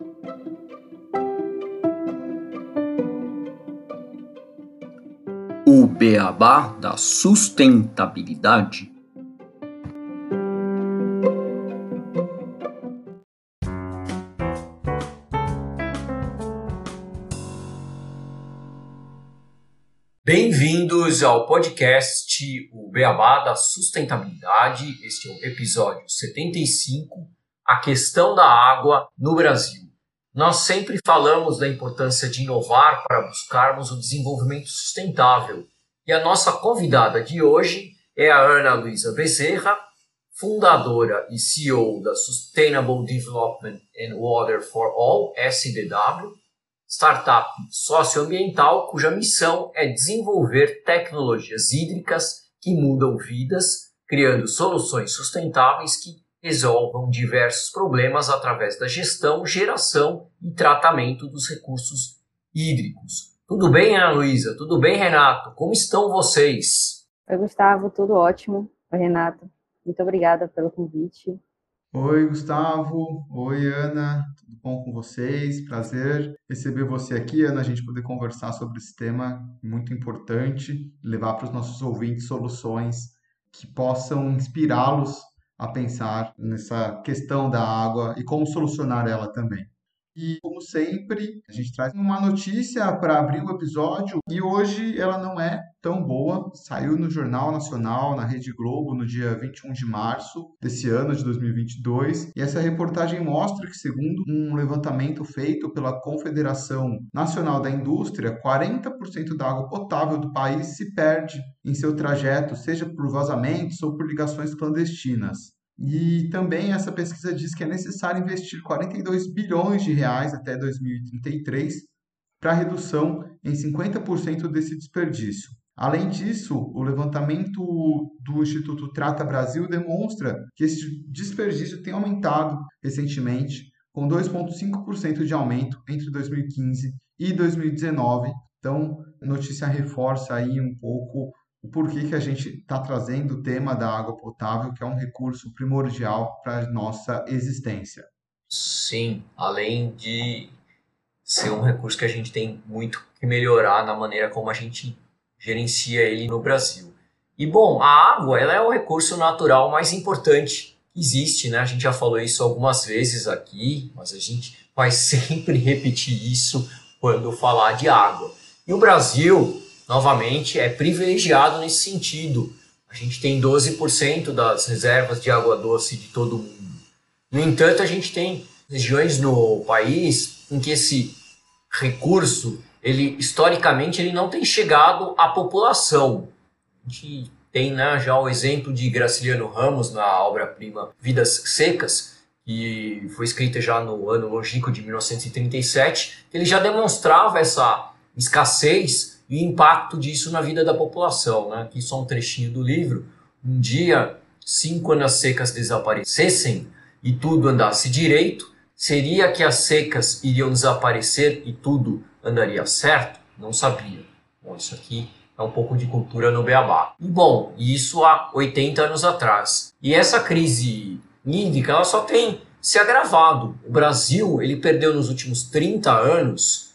O beabá da sustentabilidade. Bem-vindos ao podcast O Beabá da Sustentabilidade. Este é o episódio 75, A Questão da Água no Brasil. Nós sempre falamos da importância de inovar para buscarmos o desenvolvimento sustentável. E a nossa convidada de hoje é a Ana Luísa Bezerra, fundadora e CEO da Sustainable Development and Water for All, SDW, startup socioambiental cuja missão é desenvolver tecnologias hídricas que mudam vidas, criando soluções sustentáveis que resolvam diversos problemas através da gestão, geração e tratamento dos recursos hídricos. Tudo bem, Ana Luísa? Tudo bem, Renato? Como estão vocês? Oi, Gustavo, tudo ótimo. Oi, Renato. Muito obrigada pelo convite. Oi, Gustavo. Oi, Ana. Tudo bom com vocês? Prazer receber você aqui, Ana, a gente poder conversar sobre esse tema muito importante, levar para os nossos ouvintes soluções que possam inspirá-los a pensar nessa questão da água e como solucionar ela também. E, como sempre, a gente traz uma notícia para abrir o episódio e hoje ela não é tão boa. Saiu no Jornal Nacional, na Rede Globo, no dia 21 de março desse ano de 2022. E essa reportagem mostra que, segundo um levantamento feito pela Confederação Nacional da Indústria, 40% da água potável do país se perde em seu trajeto, seja por vazamentos ou por ligações clandestinas. E também essa pesquisa diz que é necessário investir 42 bilhões de reais até 2033 para redução em 50% desse desperdício. Além disso, o levantamento do Instituto Trata Brasil demonstra que esse desperdício tem aumentado recentemente, com 2,5% de aumento entre 2015 e 2019. Então, a notícia reforça aí um pouco o porquê que a gente está trazendo o tema da água potável, que é um recurso primordial para a nossa existência. Sim, além de ser um recurso que a gente tem muito que melhorar na maneira como a gente gerencia ele no Brasil. E bom, a água ela é o recurso natural mais importante que existe, né? A gente já falou isso algumas vezes aqui, mas a gente vai sempre repetir isso quando falar de água. E o Brasil novamente, é privilegiado nesse sentido. A gente tem 12% das reservas de água doce de todo o mundo. No entanto, a gente tem regiões no país em que esse recurso, ele historicamente, ele não tem chegado à população. A gente tem né, já o exemplo de Graciliano Ramos na obra-prima Vidas Secas, que foi escrita já no ano longínquo de 1937, ele já demonstrava essa escassez e o impacto disso na vida da população. Né? Aqui só um trechinho do livro. Um dia, quando as secas desaparecessem e tudo andasse direito, seria que as secas iriam desaparecer e tudo andaria certo? Não sabia. Bom, isso aqui é um pouco de cultura no beabá. E bom, isso há 80 anos atrás. E essa crise hídrica ela só tem se agravado. O Brasil ele perdeu nos últimos 30 anos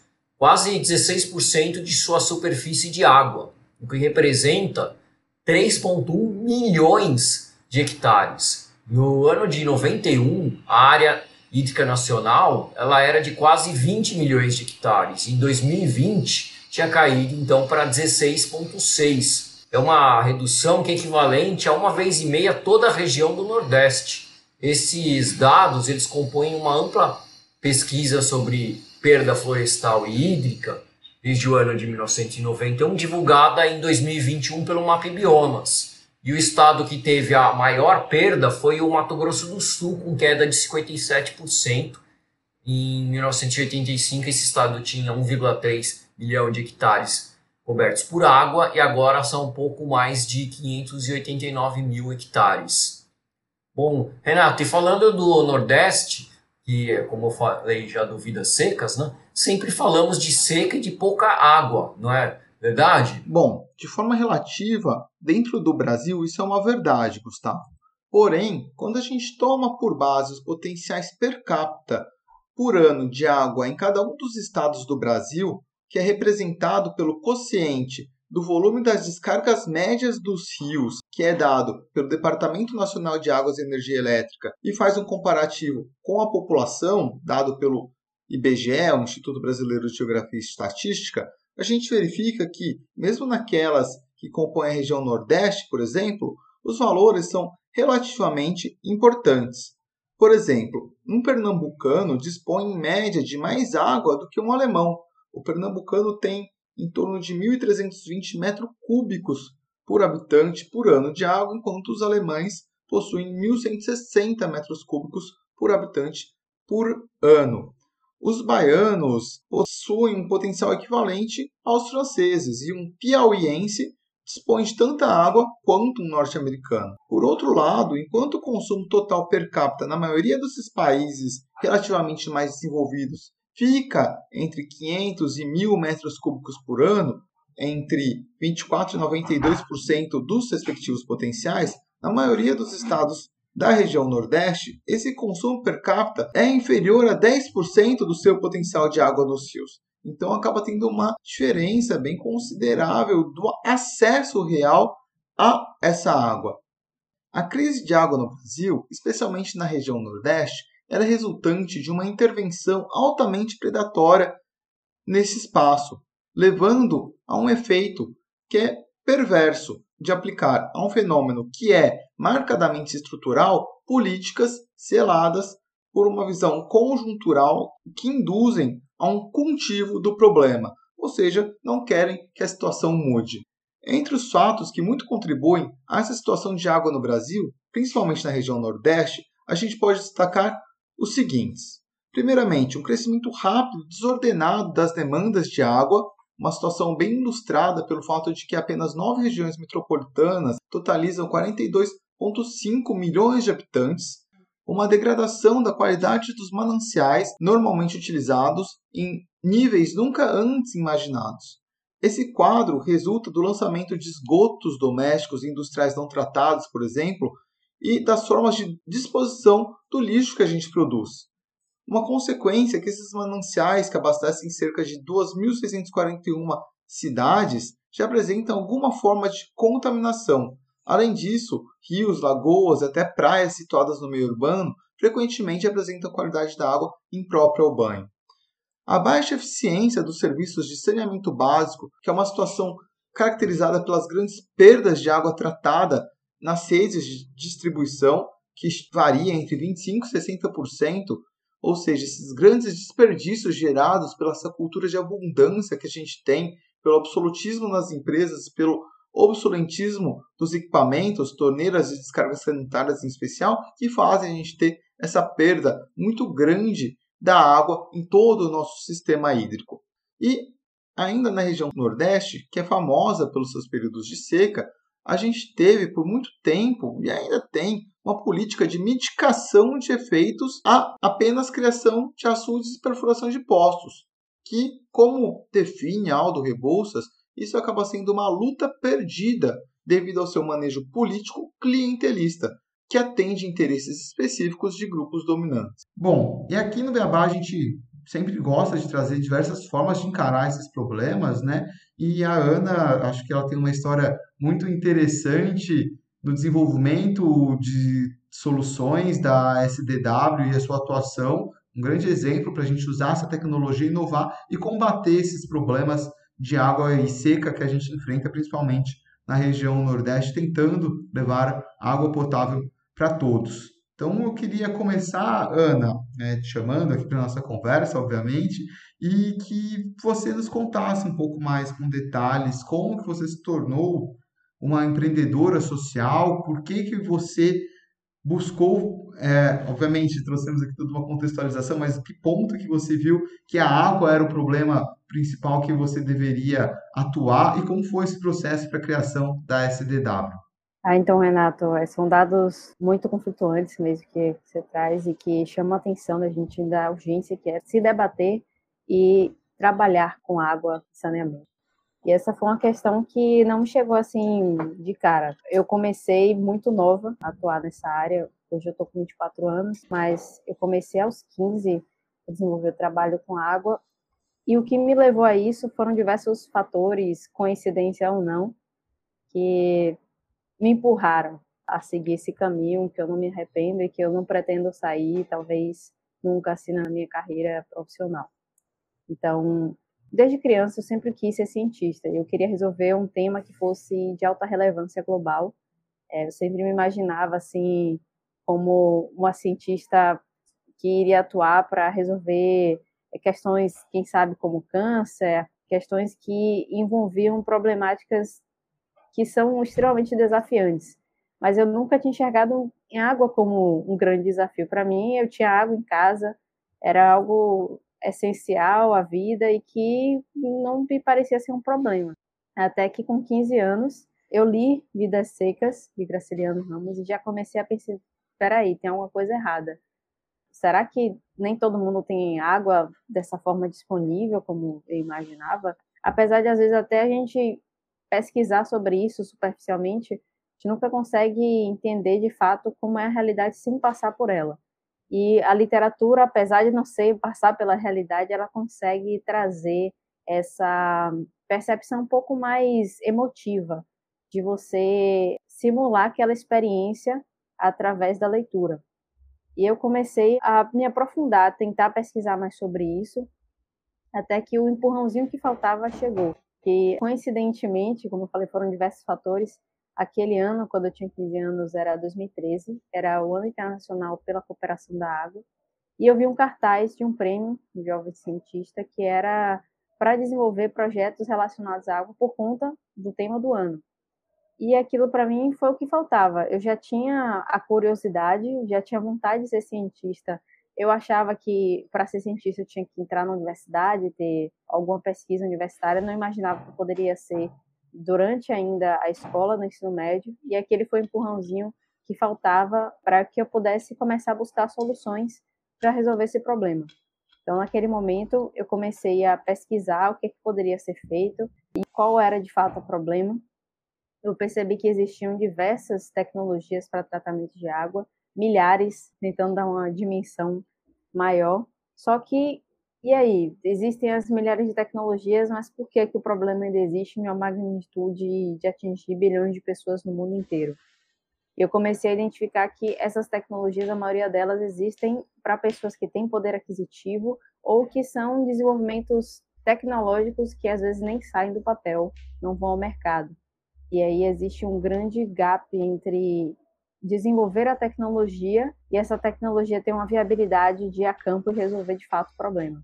quase 16% de sua superfície de água, o que representa 3,1 milhões de hectares. No ano de 91, a área hídrica nacional ela era de quase 20 milhões de hectares. Em 2020, tinha caído então para 16,6. É uma redução que é equivalente a uma vez e meia toda a região do Nordeste. Esses dados eles compõem uma ampla pesquisa sobre perda florestal e hídrica desde o ano de 1991, divulgada em 2021 pelo MAP Biomas. E o estado que teve a maior perda foi o Mato Grosso do Sul, com queda de 57%. Em 1985, esse estado tinha 1,3 milhão de hectares cobertos por água e agora são um pouco mais de 589 mil hectares. Bom, Renato, e falando do Nordeste, que, como eu falei já do Vidas Secas, né? sempre falamos de seca e de pouca água, não é verdade? Bom, de forma relativa, dentro do Brasil isso é uma verdade, Gustavo. Porém, quando a gente toma por base os potenciais per capita por ano de água em cada um dos estados do Brasil, que é representado pelo quociente do volume das descargas médias dos rios, que é dado pelo Departamento Nacional de Águas e Energia Elétrica, e faz um comparativo com a população, dado pelo IBGE, o Instituto Brasileiro de Geografia e Estatística, a gente verifica que, mesmo naquelas que compõem a região Nordeste, por exemplo, os valores são relativamente importantes. Por exemplo, um pernambucano dispõe em média de mais água do que um alemão. O pernambucano tem em torno de 1.320 metros cúbicos por habitante por ano de água, enquanto os alemães possuem 1.160 metros cúbicos por habitante por ano. Os baianos possuem um potencial equivalente aos franceses e um piauiense dispõe de tanta água quanto um norte-americano. Por outro lado, enquanto o consumo total per capita na maioria desses países relativamente mais desenvolvidos fica entre 500 e 1.000 metros cúbicos por ano, entre 24% e 92% dos respectivos potenciais, na maioria dos estados da região Nordeste, esse consumo per capita é inferior a 10% do seu potencial de água nos rios. Então acaba tendo uma diferença bem considerável do acesso real a essa água. A crise de água no Brasil, especialmente na região Nordeste, era resultante de uma intervenção altamente predatória nesse espaço, levando a um efeito que é perverso de aplicar a um fenômeno que é marcadamente estrutural políticas seladas por uma visão conjuntural que induzem a um cultivo do problema, ou seja, não querem que a situação mude. Entre os fatos que muito contribuem a essa situação de água no Brasil, principalmente na região Nordeste, a gente pode destacar os seguintes. Primeiramente, um crescimento rápido e desordenado das demandas de água, uma situação bem ilustrada pelo fato de que apenas nove regiões metropolitanas totalizam 42,5 milhões de habitantes, uma degradação da qualidade dos mananciais normalmente utilizados em níveis nunca antes imaginados. Esse quadro resulta do lançamento de esgotos domésticos e industriais não tratados, por exemplo, e das formas de disposição do lixo que a gente produz. Uma consequência é que esses mananciais, que abastecem cerca de 2.641 cidades, já apresentam alguma forma de contaminação. Além disso, rios, lagoas e até praias situadas no meio urbano frequentemente apresentam qualidade da água imprópria ao banho. A baixa eficiência dos serviços de saneamento básico, que é uma situação caracterizada pelas grandes perdas de água tratada nas redes de distribuição, que varia entre 25% e 60%, ou seja, esses grandes desperdícios gerados pela essa cultura de abundância que a gente tem, pelo absolutismo nas empresas, pelo obsoletismo dos equipamentos, torneiras de descarga sanitárias em especial, que fazem a gente ter essa perda muito grande da água em todo o nosso sistema hídrico. E ainda na região Nordeste, que é famosa pelos seus períodos de seca, a gente teve por muito tempo e ainda tem uma política de mitigação de efeitos a apenas criação de açudes e perfuração de postos, que, como define Aldo Rebouças, isso acaba sendo uma luta perdida devido ao seu manejo político clientelista, que atende interesses específicos de grupos dominantes. Bom, e aqui no Beabá a gente sempre gosta de trazer diversas formas de encarar esses problemas, né? E a Ana, acho que ela tem uma história muito interessante do desenvolvimento de soluções da SDW e a sua atuação, um grande exemplo para a gente usar essa tecnologia, inovar e combater esses problemas de água e seca que a gente enfrenta, principalmente na região Nordeste, tentando levar água potável para todos. Então eu queria começar, Ana, né, te chamando aqui para nossa conversa, obviamente, e que você nos contasse um pouco mais com detalhes como que você se tornou uma empreendedora social, por que que você buscou, é, obviamente trouxemos aqui toda uma contextualização, mas que ponto que você viu que a água era o problema principal que você deveria atuar e como foi esse processo para a criação da SDW? Ah, então, Renato, é, são dados muito conflituantes mesmo que você traz e que chamam a atenção da gente da urgência que é se debater e trabalhar com água e saneamento. E essa foi uma questão que não me chegou assim de cara. Eu comecei muito nova a atuar nessa área. Hoje eu tô com 24 anos, mas eu comecei aos 15 desenvolver o trabalho com água. E o que me levou a isso foram diversos fatores, coincidência ou não, que me empurraram a seguir esse caminho, que eu não me arrependo e que eu não pretendo sair, talvez nunca assim na minha carreira profissional. Então, desde criança eu sempre quis ser cientista. Eu queria resolver um tema que fosse de alta relevância global. É, eu sempre me imaginava assim como uma cientista que iria atuar para resolver questões, quem sabe, como câncer, questões que envolviam problemáticas que são extremamente desafiantes. Mas eu nunca tinha enxergado em água como um grande desafio. Para mim, eu tinha água em casa, era algo essencial à vida e que não me parecia ser um problema. Até que com 15 anos eu li Vidas Secas de Graciliano Ramos e já comecei a pensar, peraí, tem alguma coisa errada. Será que nem todo mundo tem água dessa forma disponível como eu imaginava? Apesar de às vezes até a gente pesquisar sobre isso superficialmente, a gente nunca consegue entender de fato como é a realidade sem passar por ela. E a literatura, apesar de não ser passar pela realidade, ela consegue trazer essa percepção um pouco mais emotiva de você simular aquela experiência através da leitura. E eu comecei a me aprofundar, tentar pesquisar mais sobre isso, até que o empurrãozinho que faltava chegou. Que coincidentemente, como eu falei, foram diversos fatores, Aquele ano, quando eu tinha 15 anos, era 2013, era o Ano Internacional pela Cooperação da Água, e eu vi um cartaz de um prêmio de jovem cientista que era para desenvolver projetos relacionados à água por conta do tema do ano. E aquilo para mim foi o que faltava. Eu já tinha a curiosidade, já tinha vontade de ser cientista. Eu achava que para ser cientista eu tinha que entrar na universidade, ter alguma pesquisa universitária. Eu não imaginava que poderia ser durante ainda a escola, no ensino médio, e aquele foi o empurrãozinho que faltava para que eu pudesse começar a buscar soluções para resolver esse problema. Então, naquele momento, eu comecei a pesquisar o que, que poderia ser feito e qual era de fato o problema. Eu percebi que existiam diversas tecnologias para tratamento de água, milhares, tentando dar uma dimensão maior. Só que e aí, existem as milhares de tecnologias, mas por que, que o problema ainda existe em uma magnitude de atingir bilhões de pessoas no mundo inteiro? Eu comecei a identificar que essas tecnologias, a maioria delas existem para pessoas que têm poder aquisitivo ou que são desenvolvimentos tecnológicos que às vezes nem saem do papel, não vão ao mercado. E aí existe um grande gap entre desenvolver a tecnologia e essa tecnologia ter uma viabilidade de ir a campo e resolver de fato o problema.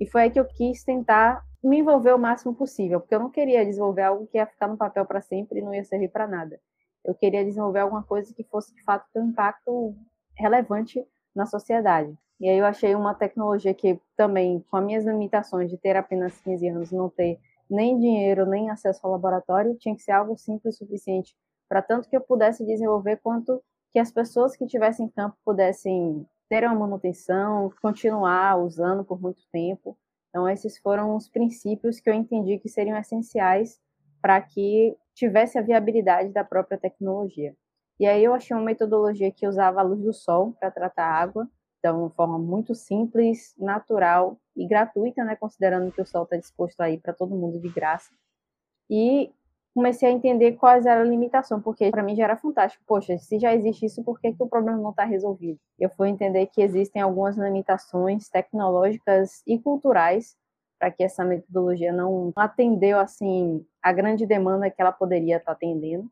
E foi aí que eu quis tentar me envolver o máximo possível, porque eu não queria desenvolver algo que ia ficar no papel para sempre e não ia servir para nada. Eu queria desenvolver alguma coisa que fosse de fato ter um impacto relevante na sociedade. E aí eu achei uma tecnologia que também, com as minhas limitações de ter apenas 15 anos, não ter nem dinheiro, nem acesso ao laboratório, tinha que ser algo simples o suficiente para tanto que eu pudesse desenvolver quanto que as pessoas que estivessem em campo pudessem ter uma manutenção, continuar usando por muito tempo. Então, esses foram os princípios que eu entendi que seriam essenciais para que tivesse a viabilidade da própria tecnologia. E aí eu achei uma metodologia que usava a luz do sol para tratar a água, então, de forma muito simples, natural e gratuita, né, considerando que o sol está disposto aí para todo mundo de graça. E comecei a entender quais eram as limitações, porque para mim já era fantástico. Poxa, se já existe isso, por que, que o problema não está resolvido? Eu fui entender que existem algumas limitações tecnológicas e culturais para que essa metodologia não atendeu assim a grande demanda que ela poderia estar tá atendendo.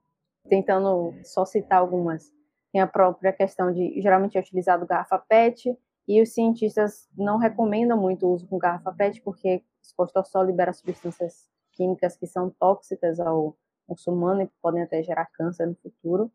Tentando só citar algumas, tem a própria questão de geralmente é utilizado garrafa PET e os cientistas não recomendam muito o uso com garrafa PET porque exposto ao sol libera substâncias químicas que são tóxicas ao humano e podem até gerar câncer no futuro.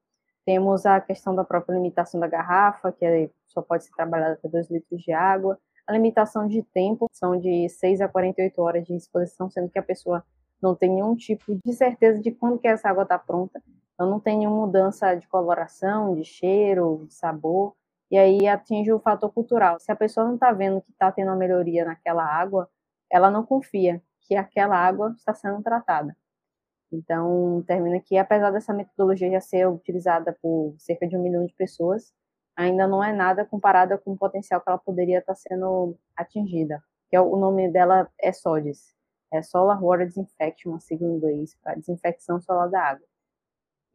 Temos a questão da própria limitação da garrafa, que é, só pode ser trabalhada até 2 litros de água. A limitação de tempo são de 6 a 48 horas de exposição, sendo que a pessoa não tem nenhum tipo de certeza de quando que essa água está pronta. Então não tem nenhuma mudança de coloração, de cheiro, de sabor. E aí atinge o fator cultural. Se a pessoa não está vendo que está tendo uma melhoria naquela água, ela não confia que aquela água está sendo tratada. Então, termina que, apesar dessa metodologia já ser utilizada por cerca de um milhão de pessoas, ainda não é nada comparada com o potencial que ela poderia estar sendo atingida. Que é o nome dela é SODIS, é Solar Water Disinfection, uma sigla em inglês, para desinfecção solar da água.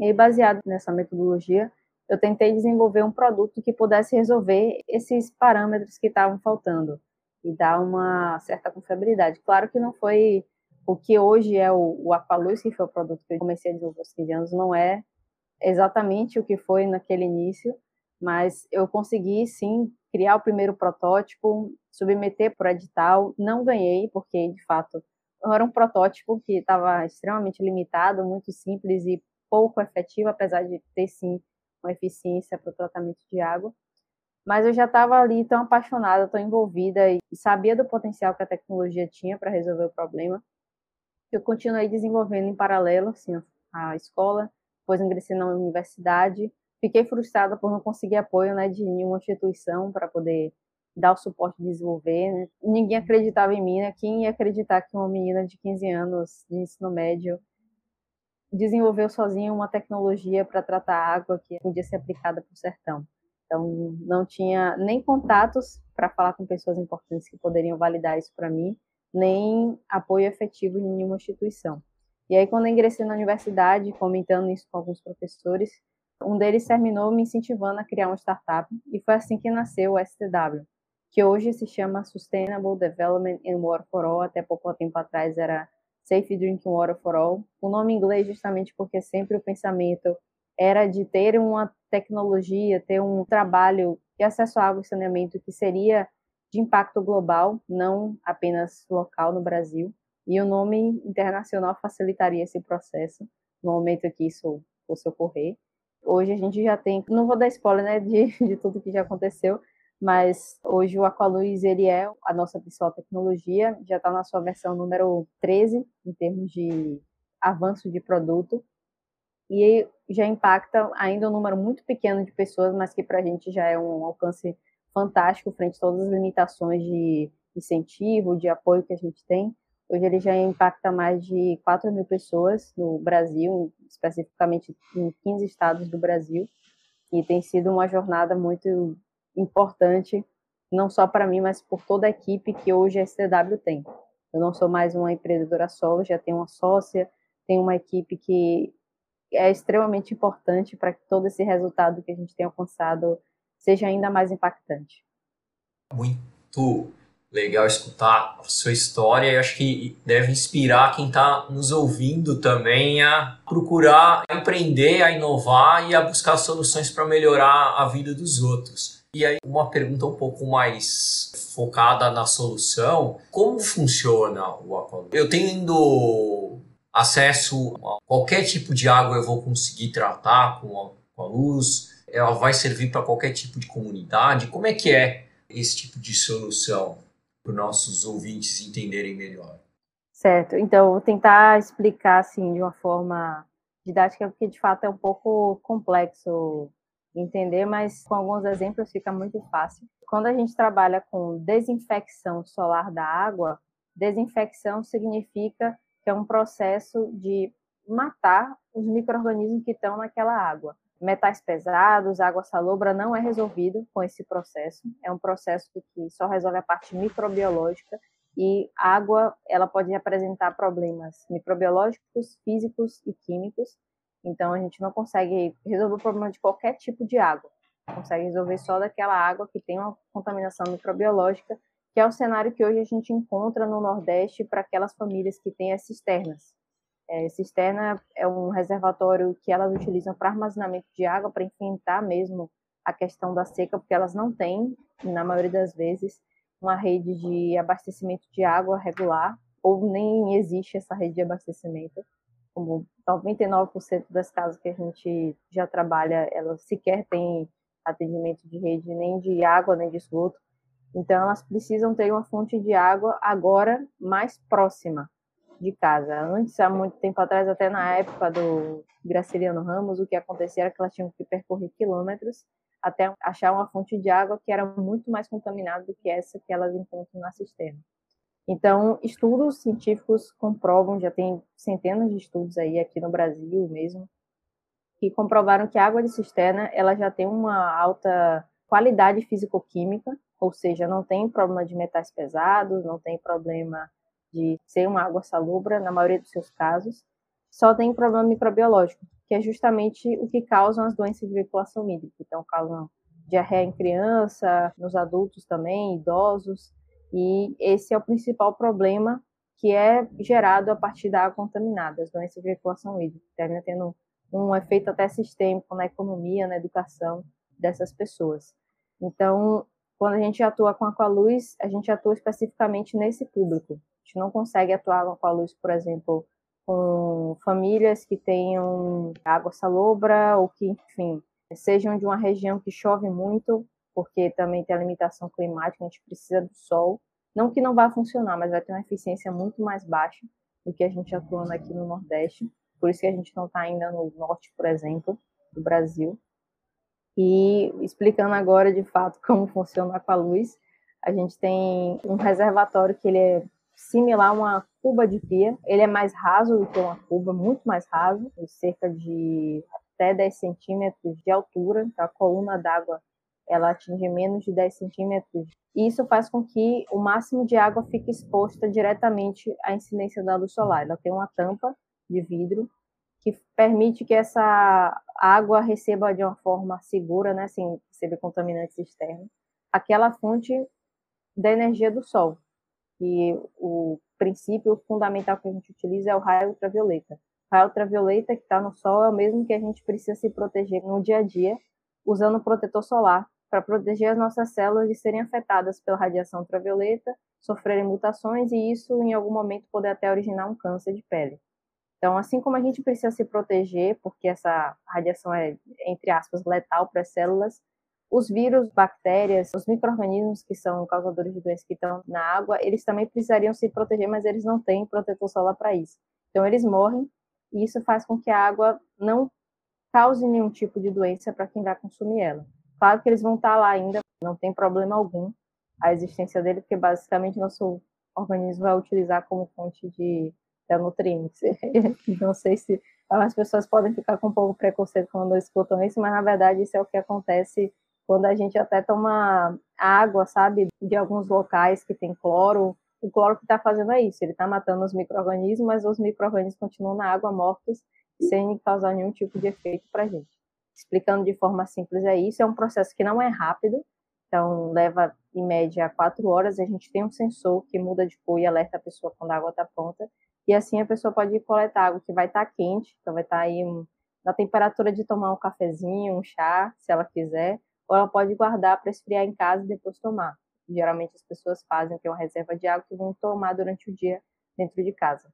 E aí, baseado nessa metodologia, eu tentei desenvolver um produto que pudesse resolver esses parâmetros que estavam faltando e dar uma certa confiabilidade. Claro que não foi o que hoje é o, o que foi o produto que eu comecei a desenvolver aos 15 anos, não é exatamente o que foi naquele início, mas eu consegui sim criar o primeiro protótipo, submeter para o edital, não ganhei, porque de fato era um protótipo que estava extremamente limitado, muito simples e pouco efetivo, apesar de ter sim uma eficiência para o tratamento de água. Mas eu já estava ali tão apaixonada, tão envolvida e sabia do potencial que a tecnologia tinha para resolver o problema. Eu continuei desenvolvendo em paralelo assim, a escola, depois ingressei na universidade. Fiquei frustrada por não conseguir apoio né, de nenhuma instituição para poder dar o suporte de desenvolver. Né? Ninguém acreditava em mim, né? Quem ia acreditar que uma menina de 15 anos de ensino médio desenvolveu sozinha uma tecnologia para tratar água que podia ser aplicada para o sertão. Então, não tinha nem contatos para falar com pessoas importantes que poderiam validar isso para mim, nem apoio efetivo de nenhuma instituição. E aí, quando eu ingressei na universidade, comentando isso com alguns professores, um deles terminou me incentivando a criar uma startup, e foi assim que nasceu o STW, que hoje se chama Sustainable Development and Water for All, até pouco tempo atrás era Safe Drinking Water for All. O nome em inglês justamente porque sempre o pensamento era de ter uma tecnologia, ter um trabalho de acesso à água e saneamento que seria de impacto global, não apenas local no Brasil. E o nome internacional facilitaria esse processo no momento que isso fosse ocorrer. Hoje a gente já tem, não vou dar spoiler né, de, de tudo que já aconteceu, mas hoje o Aqualuz ele é a nossa principal tecnologia, já está na sua versão número 13 em termos de avanço de produto e já impacta ainda um número muito pequeno de pessoas, mas que para a gente já é um alcance fantástico frente a todas as limitações de incentivo, de apoio que a gente tem. Hoje ele já impacta mais de 4 mil pessoas no Brasil, especificamente em 15 estados do Brasil, e tem sido uma jornada muito importante, não só para mim, mas por toda a equipe que hoje a STW tem. Eu não sou mais uma empreendedora solo, já tenho uma sócia, tenho uma equipe que é extremamente importante para que todo esse resultado que a gente tem alcançado seja ainda mais impactante. Muito legal escutar a sua história e acho que deve inspirar quem está nos ouvindo também a procurar empreender, a inovar e a buscar soluções para melhorar a vida dos outros. E aí, uma pergunta um pouco mais focada na solução: como funciona o Aqualuz? Eu tendo acesso a qualquer tipo de água, eu vou conseguir tratar com a, com a luz, ela vai servir para qualquer tipo de comunidade. Como é que é esse tipo de solução para os nossos ouvintes entenderem melhor? Certo, então vou tentar explicar assim de uma forma didática, porque de fato é um pouco complexo entender, mas com alguns exemplos fica muito fácil. Quando a gente trabalha com desinfecção solar da água, desinfecção significa que é um processo de matar os micro-organismos que estão naquela água. Metais pesados, água salobra não é resolvido com esse processo. É um processo que só resolve a parte microbiológica e água ela pode apresentar problemas microbiológicos, físicos e químicos então a gente não consegue resolver o problema de qualquer tipo de água. Consegue resolver só daquela água que tem uma contaminação microbiológica, que é o cenário que hoje a gente encontra no Nordeste para aquelas famílias que têm as cisternas. É, cisterna é um reservatório que elas utilizam para armazenamento de água, para enfrentar mesmo a questão da seca, porque elas não têm, na maioria das vezes, uma rede de abastecimento de água regular, ou nem existe essa rede de abastecimento como 99% das casas que a gente já trabalha, elas sequer têm atendimento de rede nem de água nem de esgoto. Então elas precisam ter uma fonte de água agora mais próxima de casa. Antes, há muito tempo atrás, até na época do Graciliano Ramos, o que acontecia era que elas tinham que percorrer quilômetros até achar uma fonte de água que era muito mais contaminada do que essa que elas encontram na cisterna. Então, estudos científicos comprovam, já tem centenas de estudos aí aqui no Brasil mesmo, que comprovaram que a água de cisterna ela já tem uma alta qualidade físico-química, ou seja, não tem problema de metais pesados, não tem problema de ser uma água salubra, na maioria dos seus casos, só tem problema microbiológico, que é justamente o que causam as doenças de veiculação hídrica. Então, causam diarreia em criança, nos adultos também, idosos, e esse é o principal problema que é gerado a partir da água contaminada, as doenças de veiculação hídrica, termina tendo um efeito até sistêmico na economia, na educação dessas pessoas. Então, quando a gente atua com Aqualuz, a gente atua especificamente nesse público. A gente não consegue atuar com Aqualuz, por exemplo, com famílias que tenham água salobra ou que, enfim, sejam de uma região que chove muito, porque também tem a limitação climática, a gente precisa do sol. Não que não vá funcionar, mas vai ter uma eficiência muito mais baixa do que a gente atuando aqui no Nordeste. Por isso que a gente não está ainda no Norte, por exemplo, do Brasil. E explicando agora de fato como funciona a luz, a gente tem um reservatório que ele é similar a uma cuba de pia. Ele é mais raso do que uma cuba, muito mais raso, cerca de até 10 centímetros de altura. Então, a coluna d'água ela atinge menos de 10 centímetros. E isso faz com que o máximo de água fique exposta diretamente à incidência da luz solar. Ela tem uma tampa de vidro que permite que essa água receba de uma forma segura, né, sem receber contaminantes externos, aquela fonte da energia do sol. E o princípio fundamental que a gente utiliza é o raio ultravioleta. O raio ultravioleta que está no sol é o mesmo que a gente precisa se proteger no dia a dia, usando protetor solar para proteger as nossas células de serem afetadas pela radiação ultravioleta, sofrerem mutações e isso em algum momento poder até originar um câncer de pele. Então, assim como a gente precisa se proteger, porque essa radiação é, entre aspas, letal para as células, os vírus, bactérias, os micro-organismos que são causadores de doenças que estão na água, eles também precisariam se proteger, mas eles não têm protetor solar para isso. Então, eles morrem e isso faz com que a água não cause nenhum tipo de doença para quem vai consumir ela. Claro que eles vão estar lá ainda, não tem problema algum a existência dele, porque basicamente nosso organismo vai utilizar como fonte de da nutrientes. não sei se as pessoas podem ficar com um pouco preconceito quando escutam isso, mas na verdade isso é o que acontece quando a gente até toma água, sabe, de alguns locais que tem cloro. O cloro que está fazendo é isso, ele está matando os micro-organismos, mas os micro-organismos continuam na água mortos sem causar nenhum tipo de efeito para a gente. Explicando de forma simples é isso, é um processo que não é rápido, então leva em média quatro horas. A gente tem um sensor que muda de cor e alerta a pessoa quando a água está pronta. E assim a pessoa pode coletar água que vai estar tá quente, então vai estar tá aí na temperatura de tomar um cafezinho, um chá, se ela quiser, ou ela pode guardar para esfriar em casa e depois tomar. Geralmente as pessoas fazem que é uma reserva de água que vão tomar durante o dia dentro de casa.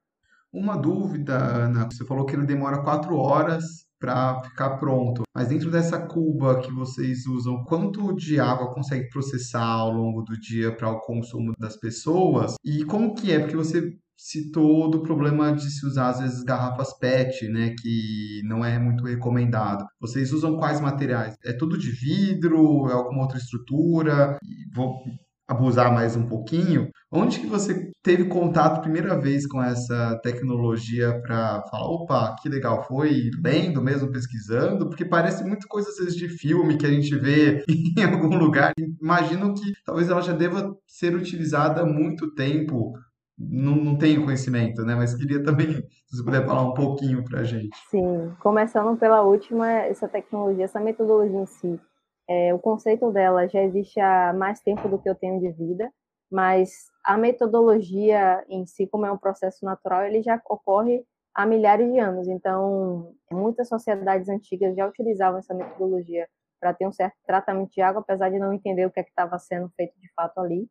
Uma dúvida, Ana, você falou que ele demora quatro horas para ficar pronto, mas dentro dessa cuba que vocês usam, quanto de água consegue processar ao longo do dia para o consumo das pessoas? E como que é? Porque você citou do problema de se usar às vezes garrafas PET, né, que não é muito recomendado. Vocês usam quais materiais? É tudo de vidro? É alguma outra estrutura? Vou abusar mais um pouquinho. Onde que você teve contato primeira vez com essa tecnologia para falar, opa, que legal, foi lendo mesmo, pesquisando? Porque parece muito coisa às vezes de filme que a gente vê em algum lugar. Imagino que talvez ela já deva ser utilizada há muito tempo não, não tenho conhecimento, né? Mas queria também, se você puder falar um pouquinho para a gente. Sim, começando pela última, essa tecnologia, essa metodologia em si, é, o conceito dela já existe há mais tempo do que eu tenho de vida, mas a metodologia em si, como é um processo natural, ele já ocorre há milhares de anos. Então, muitas sociedades antigas já utilizavam essa metodologia para ter um certo tratamento de água, apesar de não entender o que é estava sendo feito de fato ali.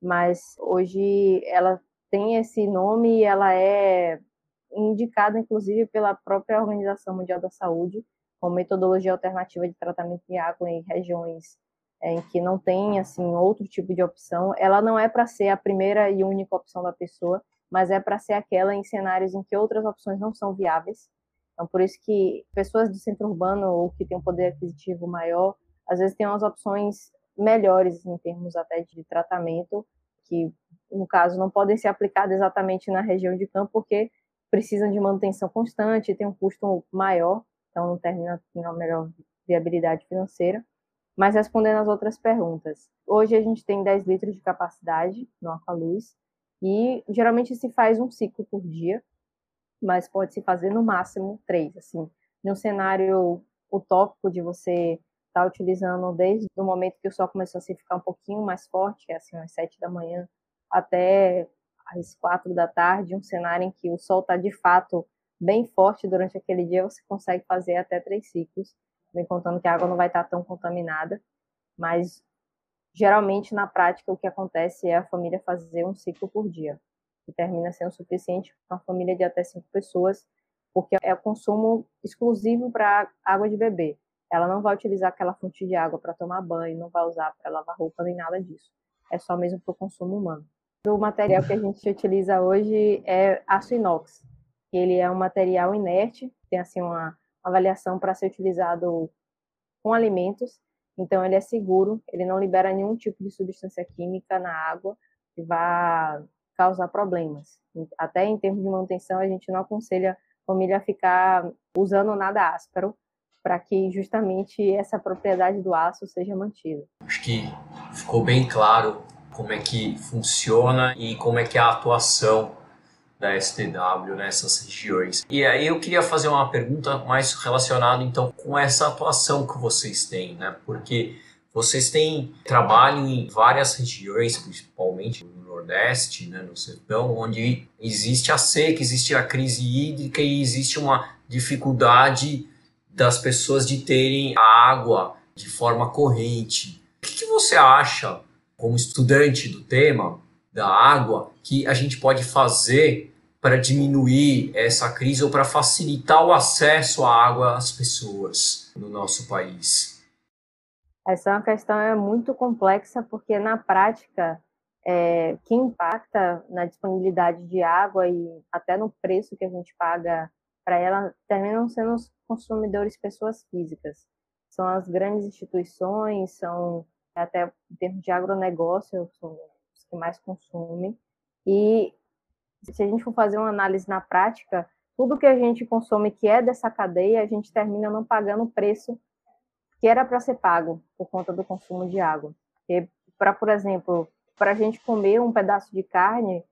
Mas hoje ela tem esse nome e ela é indicada, inclusive, pela própria Organização Mundial da Saúde como metodologia alternativa de tratamento de água em regiões é, em que não tem assim outro tipo de opção. Ela não é para ser a primeira e única opção da pessoa, mas é para ser aquela em cenários em que outras opções não são viáveis. Então, por isso que pessoas do centro urbano ou que têm um poder aquisitivo maior, às vezes têm umas opções melhores em termos até de tratamento, que no caso, não podem ser aplicadas exatamente na região de campo, porque precisam de manutenção constante, tem um custo maior. Então não termina tendo a melhor viabilidade financeira. Mas respondendo as outras perguntas, hoje a gente tem 10 litros de capacidade no Aqualuz. E geralmente se faz um ciclo por dia, mas pode se fazer no máximo três, assim, num cenário utópico de você estar tá utilizando desde o momento que o sol começou a se ficar um pouquinho mais forte, que é assim, às sete da manhã, até às quatro da tarde, um cenário em que o sol está de fato bem forte durante aquele dia, você consegue fazer até três ciclos, bem contando que a água não vai estar tão contaminada, mas geralmente na prática o que acontece é a família fazer um ciclo por dia, que termina sendo suficiente para uma família de até cinco pessoas, porque é o consumo exclusivo para água de beber. Ela não vai utilizar aquela fonte de água para tomar banho, não vai usar para lavar roupa nem nada disso. É só mesmo para o consumo humano. O material que a gente utiliza hoje é aço inox. Ele é um material inerte, tem assim uma avaliação para ser utilizado com alimentos. Então ele é seguro, ele não libera nenhum tipo de substância química na água que vá causar problemas. Até em termos de manutenção, a gente não aconselha a família a ficar usando nada áspero para que justamente essa propriedade do aço seja mantida. Acho que ficou bem claro como é que funciona e como é que é a atuação da STW nessas regiões. E aí eu queria fazer uma pergunta mais relacionada então com essa atuação que vocês têm, né? Porque vocês têm trabalho em várias regiões, principalmente no Nordeste, né, no sertão, onde existe a seca, existe a crise hídrica e existe uma dificuldade das pessoas de terem a água de forma corrente. O que, que você acha, como estudante do tema da água, que a gente pode fazer para diminuir essa crise ou para facilitar o acesso à água às pessoas no nosso país? Essa é uma questão é muito complexa porque na prática é, impacta na disponibilidade de água e até no preço que a gente paga para ela terminam sendo os consumidores pessoas físicas. São as grandes instituições, são até em termos de agronegócio, são os que mais consumem. E se a gente for fazer uma análise na prática, tudo que a gente consome que é dessa cadeia, a gente termina não pagando o preço que era para ser pago por conta do consumo de água. Para, por exemplo, para a gente comer um pedaço de carne,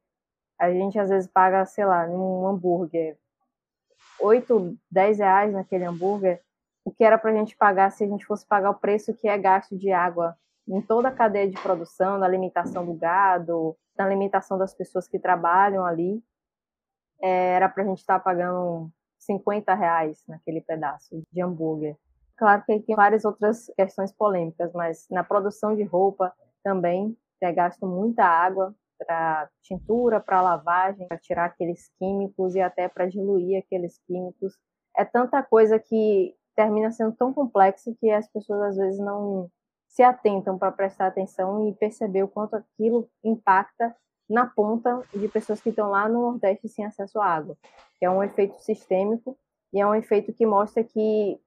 a gente às vezes paga, sei lá, um hambúrguer, 8, 10 reais naquele hambúrguer, o que era para a gente pagar se a gente fosse pagar o preço que é gasto de água em toda a cadeia de produção, na alimentação do gado, na alimentação das pessoas que trabalham ali, é, era para a gente estar tá pagando 50 reais naquele pedaço de hambúrguer. Claro que tem várias outras questões polêmicas, mas na produção de roupa também é gasto muita água para tintura, para lavagem, para tirar aqueles químicos e até para diluir aqueles químicos. É tanta coisa que termina sendo tão complexo que as pessoas às vezes não se atentam para prestar atenção e perceber o quanto aquilo impacta na ponta de pessoas que estão lá no Nordeste sem acesso à água. É um efeito sistêmico e é um efeito que mostra que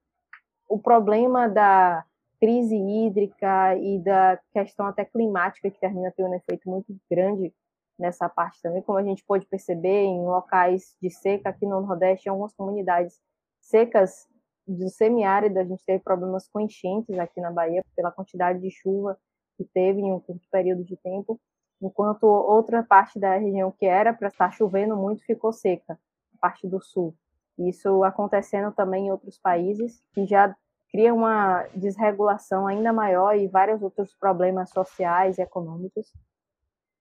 o problema da crise hídrica e da questão até climática que termina tendo um efeito muito grande nessa parte também, como a gente pode perceber em locais de seca aqui no Nordeste, em algumas comunidades secas do semiárido, a gente teve problemas com enchentes aqui na Bahia pela quantidade de chuva que teve em um curto período de tempo, enquanto outra parte da região que era para estar chovendo muito ficou seca, a parte do sul. Isso acontecendo também em outros países que já cria uma desregulação ainda maior e vários outros problemas sociais e econômicos.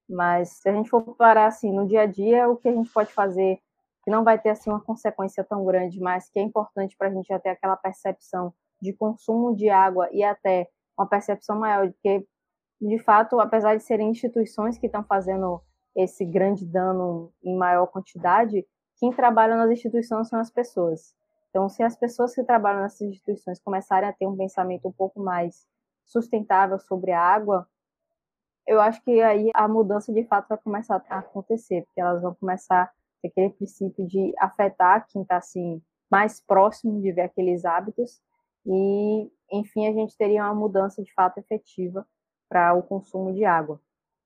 Mas se a gente for parar assim no dia a dia, o que a gente pode fazer que não vai ter assim uma consequência tão grande, mas que é importante para a gente já ter aquela percepção de consumo de água e até uma percepção maior de que, de fato, apesar de serem instituições que estão fazendo esse grande dano em maior quantidade, quem trabalha nas instituições são as pessoas. Então, se as pessoas que trabalham nessas instituições começarem a ter um pensamento um pouco mais sustentável sobre a água, eu acho que aí a mudança de fato vai começar a acontecer, porque elas vão começar aquele princípio de afetar quem está assim mais próximo de ver aqueles hábitos. E, enfim, a gente teria uma mudança de fato efetiva para o consumo de água.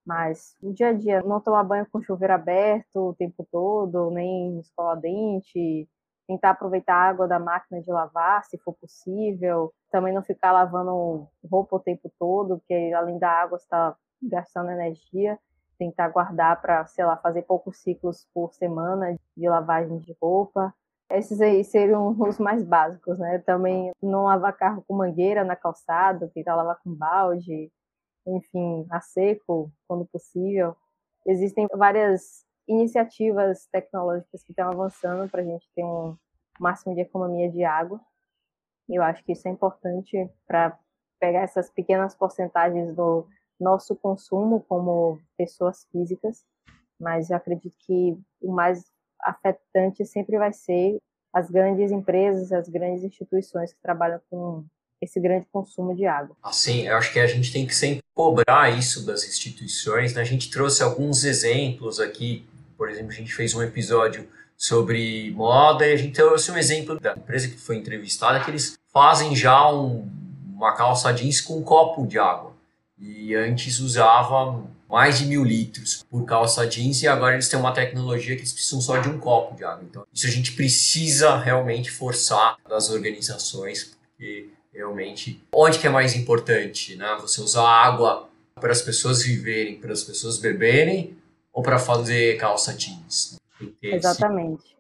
Mas no dia a dia, não tomar banho com chuveiro aberto o tempo todo, nem escovar dente, tentar aproveitar a água da máquina de lavar, se for possível, também não ficar lavando roupa o tempo todo, porque além da água está gastando energia, tentar guardar para, sei lá, fazer poucos ciclos por semana de lavagem de roupa. Esses aí seriam os mais básicos, né? Também não lavar carro com mangueira na calçada, tentar lavar com balde, enfim, a seco, quando possível. Existem várias iniciativas tecnológicas que estão avançando para a gente ter um máximo de economia de água. Eu acho que isso é importante para pegar essas pequenas porcentagens do nosso consumo como pessoas físicas, mas eu acredito que o mais afetante sempre vai ser as grandes empresas, as grandes instituições que trabalham com esse grande consumo de água. Assim, eu acho que a gente tem que sempre cobrar isso das instituições. Né? A gente trouxe alguns exemplos aqui, por exemplo, a gente fez um episódio sobre moda e a gente trouxe um exemplo da empresa que foi entrevistada que eles fazem já um, uma calça jeans com um copo de água e antes usava mais de mil litros por calça jeans e agora eles têm uma tecnologia que eles precisam só de um copo de água. Então, isso a gente precisa realmente forçar das organizações, porque realmente, onde que é mais importante, né? Você usar água para as pessoas viverem, para as pessoas beberem ou para fazer calça jeans? Exatamente.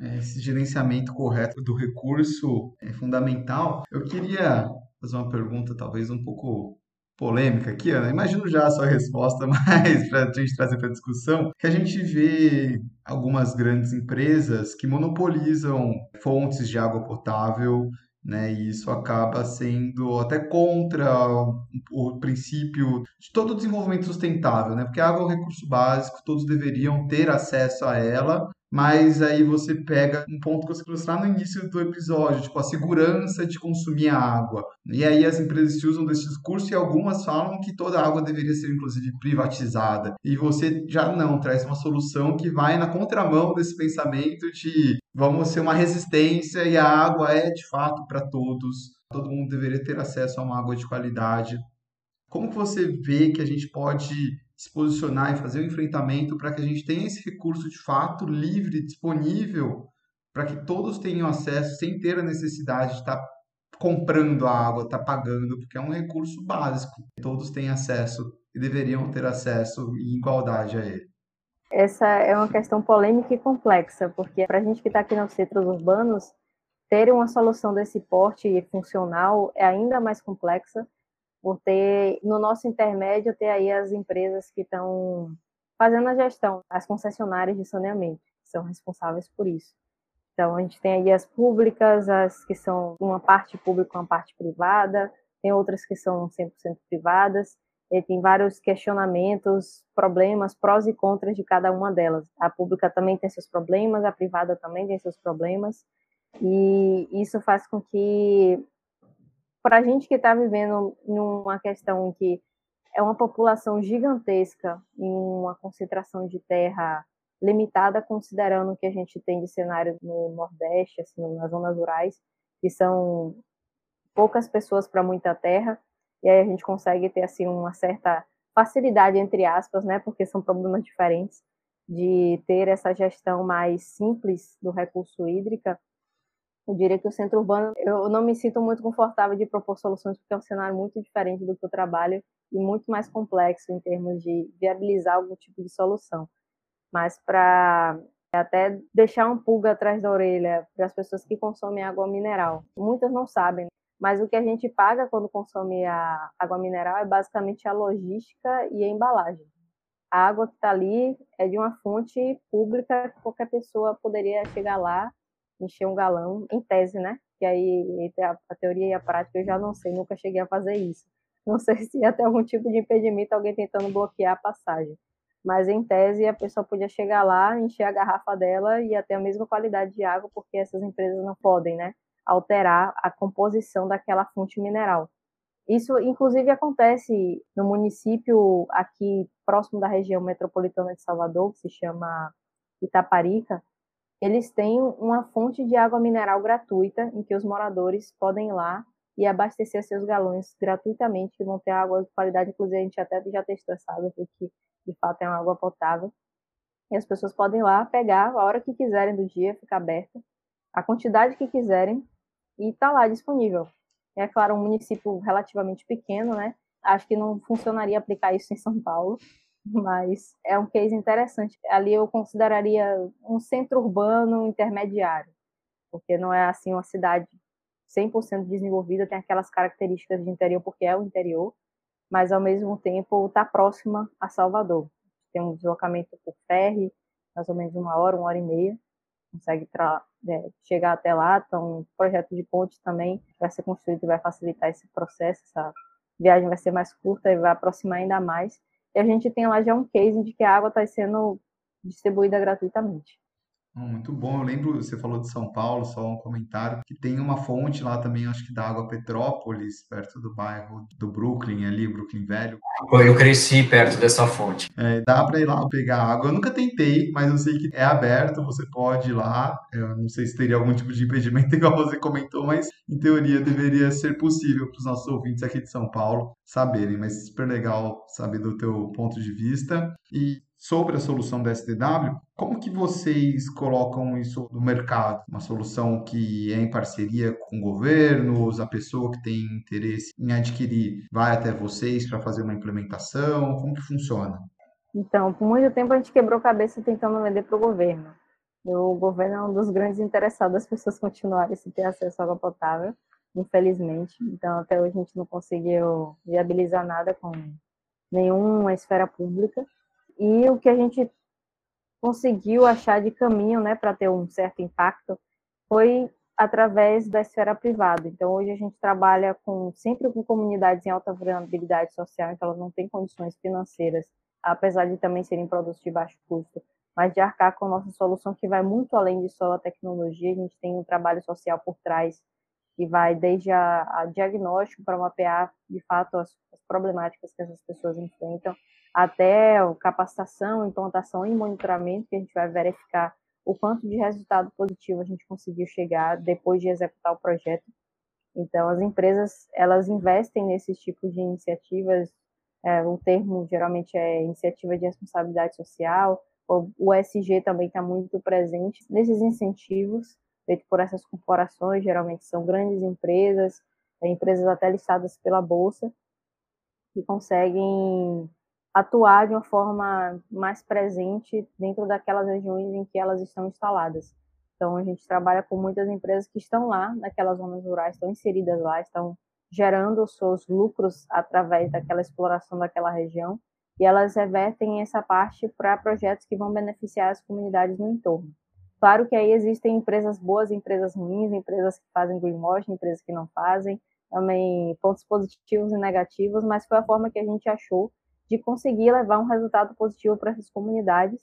Esse... esse gerenciamento correto do recurso é fundamental. Eu queria fazer uma pergunta talvez um pouco polêmica aqui, Ana. Imagino já a sua resposta, mas para a gente trazer para a discussão, que a gente vê algumas grandes empresas que monopolizam fontes de água potável, né? E isso acaba sendo até contra o princípio de todo o desenvolvimento sustentável, né? Porque a água é um recurso básico, todos deveriam ter acesso a ela, mas aí você pega um ponto que você trouxe lá no início do episódio, tipo a segurança de consumir a água. E aí as empresas se usam desse discurso e algumas falam que toda a água deveria ser inclusive privatizada. E você já não traz uma solução que vai na contramão desse pensamento de vamos ser uma resistência e a água é de fato para todos. Todo mundo deveria ter acesso a uma água de qualidade. Como que você vê que a gente pode se posicionar e fazer o enfrentamento para que a gente tenha esse recurso de fato livre, disponível, para que todos tenham acesso sem ter a necessidade de estar tá comprando a água, estar tá pagando, porque é um recurso básico. Todos têm acesso e deveriam ter acesso em igualdade a ele. Essa é uma questão polêmica e complexa, porque para a gente que está aqui nos centros urbanos, ter uma solução desse porte funcional é ainda mais complexa, por ter, no nosso intermédio, ter aí as empresas que estão fazendo a gestão, as concessionárias de saneamento, são responsáveis por isso. Então, a gente tem aí as públicas, as que são uma parte pública, uma parte privada, tem outras que são 100% privadas, e tem vários questionamentos, problemas, prós e contras de cada uma delas. A pública também tem seus problemas, a privada também tem seus problemas, e isso faz com que para a gente que está vivendo numa questão que é uma população gigantesca em uma concentração de terra limitada, considerando que a gente tem de cenário no Nordeste, assim, nas zonas rurais, que são poucas pessoas para muita terra, e aí a gente consegue ter assim uma certa facilidade entre aspas, né, porque são problemas diferentes de ter essa gestão mais simples do recurso hídrica eu diria que o centro urbano, eu não me sinto muito confortável de propor soluções, porque é um cenário muito diferente do que eu trabalho e muito mais complexo em termos de viabilizar algum tipo de solução. Mas para até deixar um pulga atrás da orelha para as pessoas que consomem água mineral. Muitas não sabem, mas o que a gente paga quando consome a água mineral é basicamente a logística e a embalagem. A água que está ali é de uma fonte pública que qualquer pessoa poderia chegar lá encher um galão, em tese, né? Que aí, entre a, a teoria e a prática, eu já não sei, nunca cheguei a fazer isso. Não sei se ter algum tipo de impedimento, alguém tentando bloquear a passagem. Mas, em tese, a pessoa podia chegar lá, encher a garrafa dela e até a mesma qualidade de água, porque essas empresas não podem, né? Alterar a composição daquela fonte mineral. Isso, inclusive, acontece no município aqui próximo da região metropolitana de Salvador, que se chama Itaparica, eles têm uma fonte de água mineral gratuita em que os moradores podem ir lá e abastecer seus galões gratuitamente, que vão ter água de qualidade, inclusive a gente até já testou essa água, porque de fato é uma água potável. e as pessoas podem ir lá pegar a hora que quiserem do dia, ficar aberta, a quantidade que quiserem e está lá disponível. É claro, um município relativamente pequeno, né? Acho que não funcionaria aplicar isso em São Paulo, mas é um case interessante. Ali eu consideraria um centro urbano intermediário, porque não é assim uma cidade 100% desenvolvida, tem aquelas características de interior, porque é o interior, mas ao mesmo tempo está próxima a Salvador. Tem um deslocamento por ferry, mais ou menos uma hora, uma hora e meia, consegue é, chegar até lá. Então, projeto de ponte também vai ser construído e vai facilitar esse processo, essa viagem vai ser mais curta e vai aproximar ainda mais. E a gente tem lá já um case de que a água está sendo distribuída gratuitamente. Muito bom. Eu lembro, você falou de São Paulo, só um comentário, que tem uma fonte lá também, acho que da Água Petrópolis, perto do bairro do Brooklyn, ali, Brooklyn Velho. Eu cresci perto dessa fonte. É, dá para ir lá pegar água. Eu nunca tentei, mas eu sei que é aberto, você pode ir lá. Eu não sei se teria algum tipo de impedimento, igual você comentou, mas em teoria deveria ser possível para os nossos ouvintes aqui de São Paulo saberem. Mas super legal saber do teu ponto de vista. E sobre a solução da STW, como que vocês colocam isso no mercado? Uma solução que é em parceria com governos, a pessoa que tem interesse em adquirir vai até vocês para fazer uma implementação? Como que funciona? Então, por muito tempo a gente quebrou a cabeça tentando vender para o governo. O governo é um dos grandes interessados das pessoas continuarem sem ter acesso à água potável, infelizmente. Então, até hoje a gente não conseguiu viabilizar nada com nenhuma esfera pública. E o que a gente conseguiu achar de caminho, né, para ter um certo impacto, foi através da esfera privada. Então, hoje a gente trabalha com sempre com comunidades em alta vulnerabilidade social, então elas não têm condições financeiras, apesar de também serem produtos de baixo custo, mas de arcar com a nossa solução que vai muito além de só a tecnologia. A gente tem um trabalho social por trás que vai desde a, a diagnóstico para mapear, de fato, as, as problemáticas que essas pessoas enfrentam, até capacitação, implantação e monitoramento, que a gente vai verificar o quanto de resultado positivo a gente conseguiu chegar depois de executar o projeto. Então, as empresas, elas investem nesses tipos de iniciativas, é, o termo geralmente é iniciativa de responsabilidade social, o ESG também está muito presente nesses incentivos, feitos por essas corporações, geralmente são grandes empresas, é, empresas até listadas pela Bolsa, que conseguem atuar de uma forma mais presente dentro daquelas regiões em que elas estão instaladas. Então, a gente trabalha com muitas empresas que estão lá, naquelas zonas rurais, estão inseridas lá, estão gerando os seus lucros através daquela exploração daquela região, e elas revertem essa parte para projetos que vão beneficiar as comunidades no entorno. Claro que aí existem empresas boas, empresas ruins, empresas que fazem greenwashing, empresas que não fazem, também pontos positivos e negativos, mas foi a forma que a gente achou de conseguir levar um resultado positivo para essas comunidades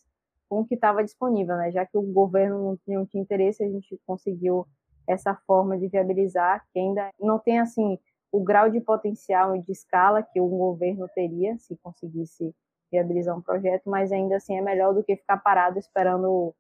com o que estava disponível, né? Já que o governo não tinha, interesse, a gente conseguiu essa forma de viabilizar, que ainda não tem assim o grau de potencial e de escala que o governo teria se conseguisse viabilizar um projeto, mas ainda assim é melhor do que ficar parado esperando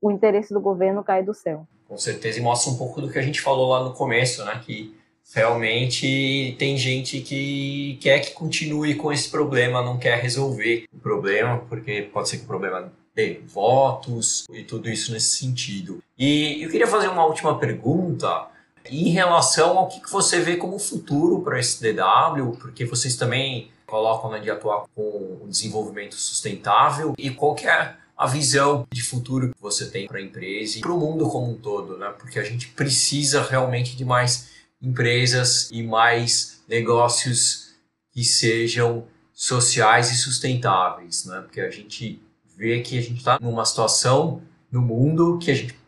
o interesse do governo cair do céu. Com certeza, e mostra um pouco do que a gente falou lá no começo, né? Que realmente tem gente que quer que continue com esse problema, não quer resolver o problema, porque pode ser que o problema dê votos e tudo isso nesse sentido. E eu queria fazer uma última pergunta em relação ao que você vê como futuro para esse DW, porque vocês também colocam né, de atuar com o desenvolvimento sustentável e qual que é a visão de futuro que você tem para a empresa e para o mundo como um todo, né? Porque a gente precisa realmente de mais empresas e mais negócios que sejam sociais e sustentáveis, né? Porque a gente vê que a gente está numa situação no mundo que a gente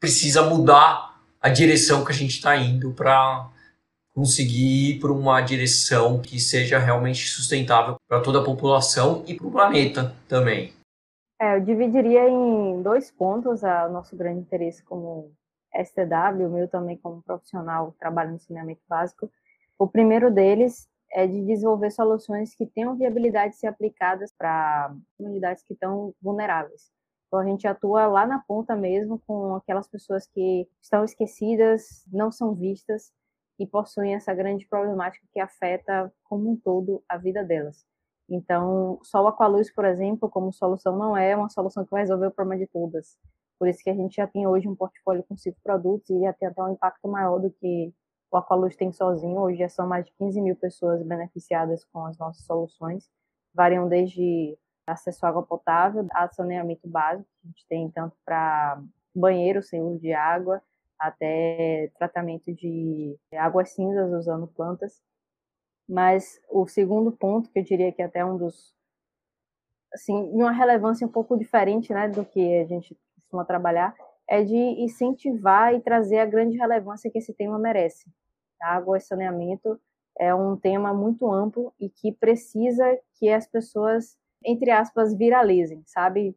precisa mudar a direção que a gente está indo para conseguir ir para uma direção que seja realmente sustentável para toda a população e para o planeta também. É, eu dividiria em dois pontos o nosso grande interesse como STW, o meu também como profissional, trabalho no saneamento básico. O primeiro deles é de desenvolver soluções que tenham viabilidade de ser aplicadas para comunidades que estão vulneráveis. Então, a gente atua lá na ponta mesmo com aquelas pessoas que estão esquecidas, não são vistas e possuem essa grande problemática que afeta como um todo a vida delas. Então, só o Aqualuz, por exemplo, como solução, não é uma solução que vai resolver o problema de todas. Por isso que a gente já tem hoje um portfólio com cinco produtos e já tem até um impacto maior do que o Aqualuz tem sozinho. Hoje já são mais de 15 mil pessoas beneficiadas com as nossas soluções. Variam desde acesso à água potável, a saneamento básico, que a gente tem tanto para banheiro sem uso de água, até tratamento de águas cinzas usando plantas. Mas o segundo ponto, que eu diria que é até um dos assim, uma relevância um pouco diferente, né, do que a gente costuma trabalhar, é de incentivar e trazer a grande relevância que esse tema merece. Água e saneamento é um tema muito amplo e que precisa que as pessoas, entre aspas, viralizem, sabe?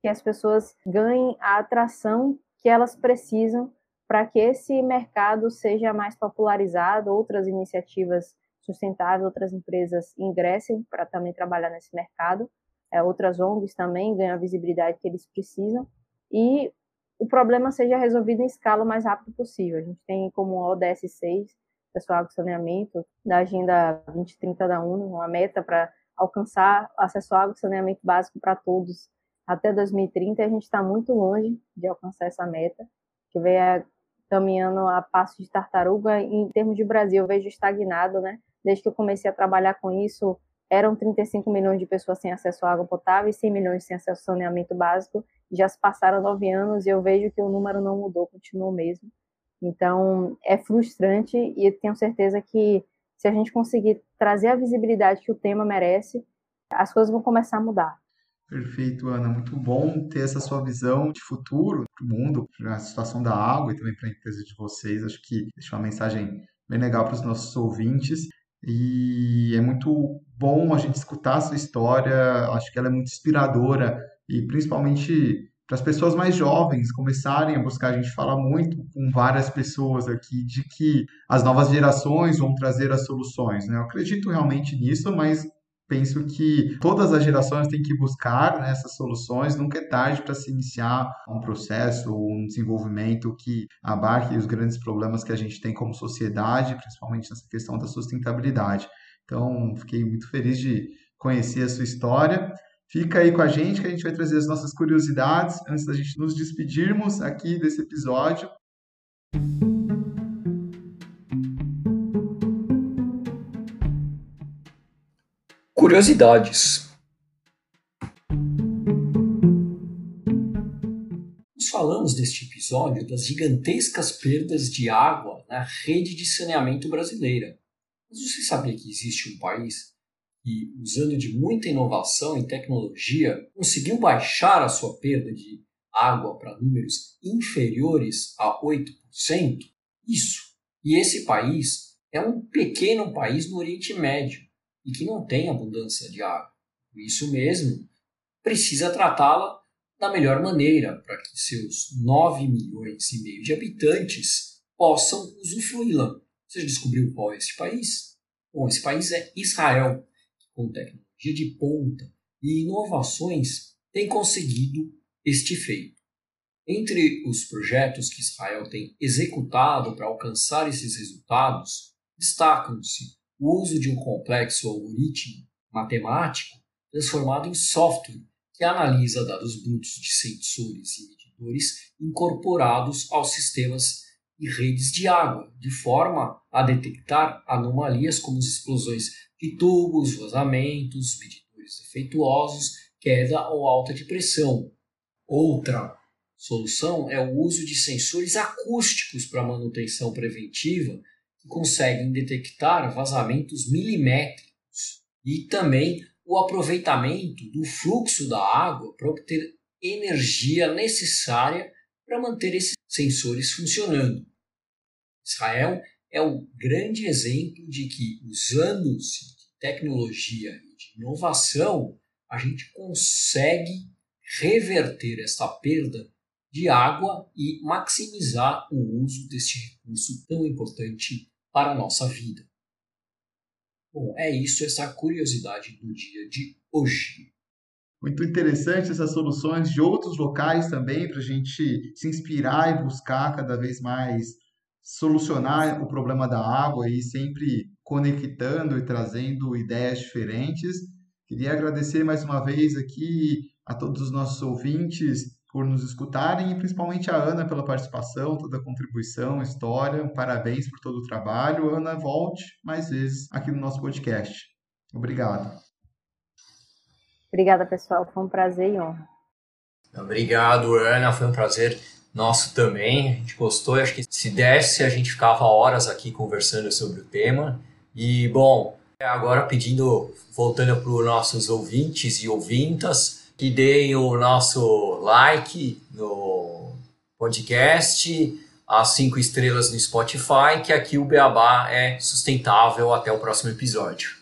Que as pessoas ganhem a atração que elas precisam para que esse mercado seja mais popularizado, outras iniciativas sustentáveis, outras empresas ingressem para também trabalhar nesse mercado, é, outras ONGs também ganham a visibilidade que eles precisam e o problema seja resolvido em escala o mais rápido possível. A gente tem como ODS 6, pessoal água e saneamento, da Agenda 2030 da ONU, uma meta para alcançar acesso à água e saneamento básico para todos até 2030, e a gente está muito longe de alcançar essa meta, que vem caminhando a passo de tartaruga. Em termos de Brasil, eu vejo estagnado, né? Desde que eu comecei a trabalhar com isso, eram 35 milhões de pessoas sem acesso à água potável e 100 milhões sem acesso ao saneamento básico. Já se passaram nove anos e eu vejo que o número não mudou, continuou mesmo. Então, é frustrante e tenho certeza que se a gente conseguir trazer a visibilidade que o tema merece, as coisas vão começar a mudar. Perfeito, Ana. Muito bom ter essa sua visão de futuro para o mundo, para a situação da água e também para a empresa de vocês. Acho que deixa uma mensagem bem legal para os nossos ouvintes. E é muito bom a gente escutar a sua história. Acho que ela é muito inspiradora e principalmente para as pessoas mais jovens começarem a buscar. A gente fala muito com várias pessoas aqui de que as novas gerações vão trazer as soluções. Né? Eu acredito realmente nisso, mas penso que todas as gerações têm que buscar né, essas soluções. Nunca é tarde para se iniciar um processo, um desenvolvimento que abarque os grandes problemas que a gente tem como sociedade, principalmente nessa questão da sustentabilidade. Então, fiquei muito feliz de conhecer a sua história. Fica aí com a gente que a gente vai trazer as nossas curiosidades antes da gente nos despedirmos aqui desse episódio. Curiosidades. Nós falamos neste episódio das gigantescas perdas de água na rede de saneamento brasileira. Mas você sabia que existe um país que, usando de muita inovação e tecnologia, conseguiu baixar a sua perda de água para números inferiores a 8%? Isso. E esse país é um pequeno país no Oriente Médio e que não tem abundância de água. Isso mesmo, precisa tratá-la da melhor maneira para que seus 9 milhões e meio de habitantes possam usufruí-la. Você já descobriu qual é este país? Bom, esse país é Israel, que com tecnologia de ponta e inovações tem conseguido este feito. Entre os projetos que Israel tem executado para alcançar esses resultados, destacam-se o uso de um complexo algoritmo matemático transformado em software que analisa dados brutos de sensores e medidores incorporados aos sistemas e redes de água, de forma a detectar anomalias como explosões de tubos, vazamentos, medidores defeituosos, queda ou alta de pressão. Outra solução é o uso de sensores acústicos para manutenção preventiva que conseguem detectar vazamentos milimétricos e também o aproveitamento do fluxo da água para obter energia necessária para manter esses sensores funcionando. Israel é o grande exemplo de que, usando-se de tecnologia e de inovação, a gente consegue reverter esta perda de água e maximizar o uso deste recurso tão importante para a nossa vida. Bom, é isso, essa curiosidade do dia de hoje. Muito interessante essas soluções de outros locais também, para a gente se inspirar e buscar cada vez mais solucionar o problema da água e sempre conectando e trazendo ideias diferentes. Queria agradecer mais uma vez aqui a todos os nossos ouvintes por nos escutarem e principalmente a Ana pela participação, toda a contribuição, história. Parabéns por todo o trabalho. Ana, volte mais vezes aqui no nosso podcast. Obrigado. Obrigada, pessoal. Foi um prazer e honra. Obrigado, Ana. Foi um prazer nosso também. A gente gostou. Acho que se desse, a gente ficava horas aqui conversando sobre o tema. E, bom, agora pedindo, voltando para os nossos ouvintes e ouvintas, que deem o nosso like no podcast, as cinco estrelas no Spotify, que aqui o Beabá é sustentável. Até o próximo episódio.